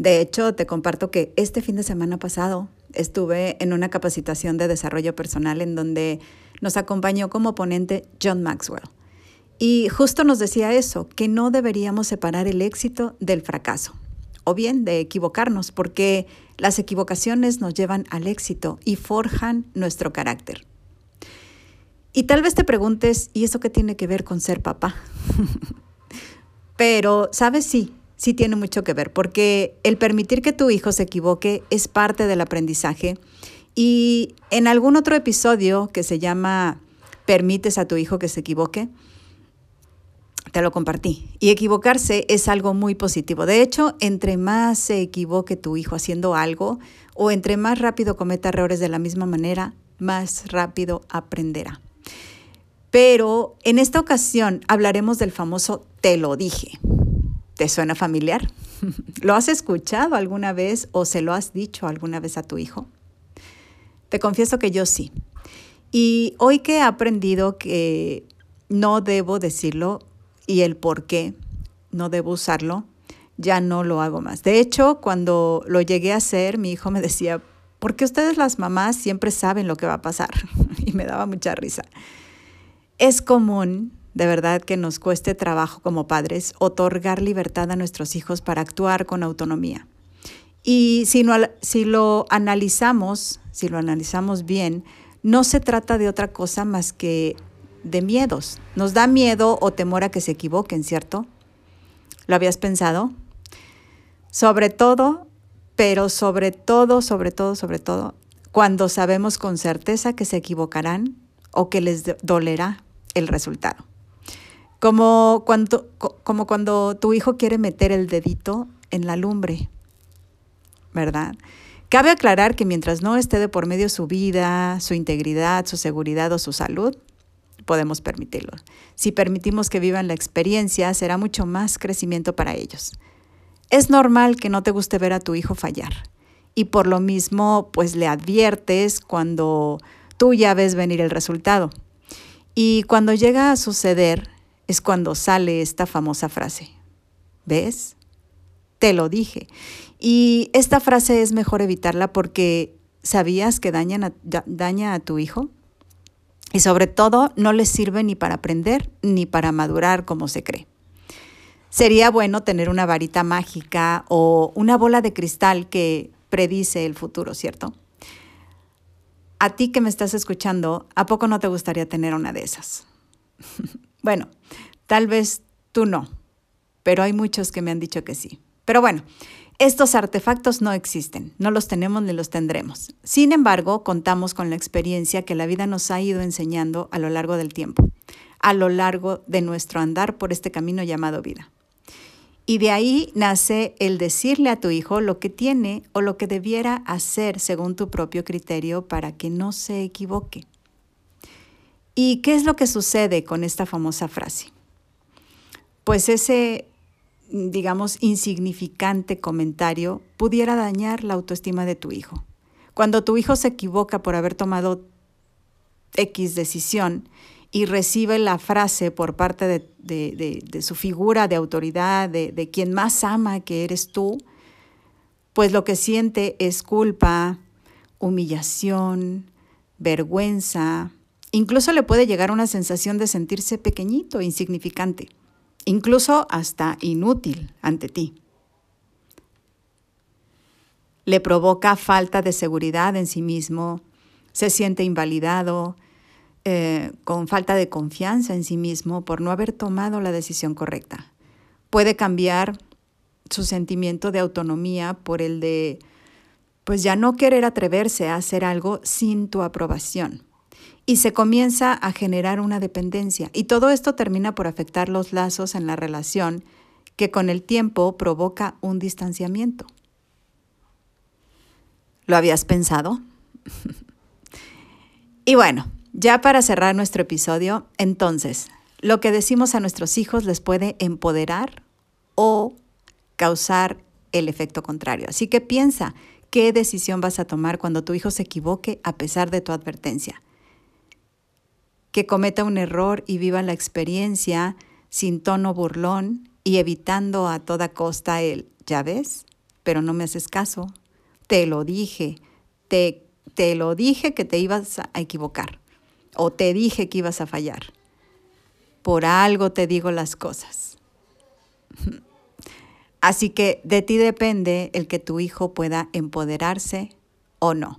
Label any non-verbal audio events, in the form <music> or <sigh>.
De hecho, te comparto que este fin de semana pasado estuve en una capacitación de desarrollo personal en donde nos acompañó como ponente John Maxwell. Y justo nos decía eso, que no deberíamos separar el éxito del fracaso, o bien de equivocarnos, porque las equivocaciones nos llevan al éxito y forjan nuestro carácter. Y tal vez te preguntes, ¿y eso qué tiene que ver con ser papá? <laughs> Pero, ¿sabes? Sí, sí tiene mucho que ver, porque el permitir que tu hijo se equivoque es parte del aprendizaje. Y en algún otro episodio que se llama ¿Permites a tu hijo que se equivoque? Te lo compartí. Y equivocarse es algo muy positivo. De hecho, entre más se equivoque tu hijo haciendo algo o entre más rápido cometa errores de la misma manera, más rápido aprenderá. Pero en esta ocasión hablaremos del famoso te lo dije. ¿Te suena familiar? <laughs> ¿Lo has escuchado alguna vez o se lo has dicho alguna vez a tu hijo? Te confieso que yo sí. Y hoy que he aprendido que no debo decirlo y el por qué no debo usarlo, ya no lo hago más. De hecho, cuando lo llegué a hacer, mi hijo me decía, ¿por qué ustedes las mamás siempre saben lo que va a pasar? <laughs> Y me daba mucha risa. Es común, de verdad, que nos cueste trabajo como padres otorgar libertad a nuestros hijos para actuar con autonomía. Y si, si lo analizamos, si lo analizamos bien, no se trata de otra cosa más que de miedos. Nos da miedo o temor a que se equivoquen, ¿cierto? ¿Lo habías pensado? Sobre todo, pero sobre todo, sobre todo, sobre todo, cuando sabemos con certeza que se equivocarán o que les dolerá el resultado. Como cuando, como cuando tu hijo quiere meter el dedito en la lumbre, ¿verdad? Cabe aclarar que mientras no esté de por medio su vida, su integridad, su seguridad o su salud, podemos permitirlo. Si permitimos que vivan la experiencia, será mucho más crecimiento para ellos. Es normal que no te guste ver a tu hijo fallar y por lo mismo pues le adviertes cuando tú ya ves venir el resultado. Y cuando llega a suceder es cuando sale esta famosa frase. ¿Ves? Te lo dije. Y esta frase es mejor evitarla porque ¿sabías que daña a tu hijo? Y sobre todo no le sirve ni para aprender ni para madurar como se cree. Sería bueno tener una varita mágica o una bola de cristal que predice el futuro, ¿cierto? a ti que me estás escuchando, ¿a poco no te gustaría tener una de esas? <laughs> bueno, tal vez tú no, pero hay muchos que me han dicho que sí. Pero bueno, estos artefactos no existen, no los tenemos ni los tendremos. Sin embargo, contamos con la experiencia que la vida nos ha ido enseñando a lo largo del tiempo, a lo largo de nuestro andar por este camino llamado vida. Y de ahí nace el decirle a tu hijo lo que tiene o lo que debiera hacer según tu propio criterio para que no se equivoque. ¿Y qué es lo que sucede con esta famosa frase? Pues ese, digamos, insignificante comentario pudiera dañar la autoestima de tu hijo. Cuando tu hijo se equivoca por haber tomado X decisión y recibe la frase por parte de, su figura de autoridad, de, quien más ama que eres tú, pues lo que siente es culpa, humillación, vergüenza, incluso le puede llegar una sensación de sentirse pequeñito, insignificante, incluso hasta inútil ante ti. Le provoca falta de seguridad en sí mismo, se siente invalidado, eh, con falta de confianza en sí mismo por no haber tomado la decisión correcta. Puede cambiar su sentimiento de autonomía por el de, pues ya no querer atreverse a hacer algo sin tu aprobación. Y se comienza a generar una dependencia. Y todo esto termina por afectar los lazos en la relación que con el tiempo provoca un distanciamiento. ¿Lo habías pensado? <laughs> y bueno, ya para cerrar nuestro episodio, entonces, lo que decimos a nuestros hijos les puede empoderar o causar el efecto contrario. Así que piensa qué decisión vas a tomar cuando tu hijo se equivoque a pesar de tu advertencia. Que cometa un error y viva la experiencia sin tono burlón y evitando a toda costa el, ya ves, pero no me haces caso, te lo dije, te, te lo dije que te ibas a equivocar o te dije que ibas a fallar. Por algo te digo las cosas. Así que de ti depende el que tu hijo pueda empoderarse o no.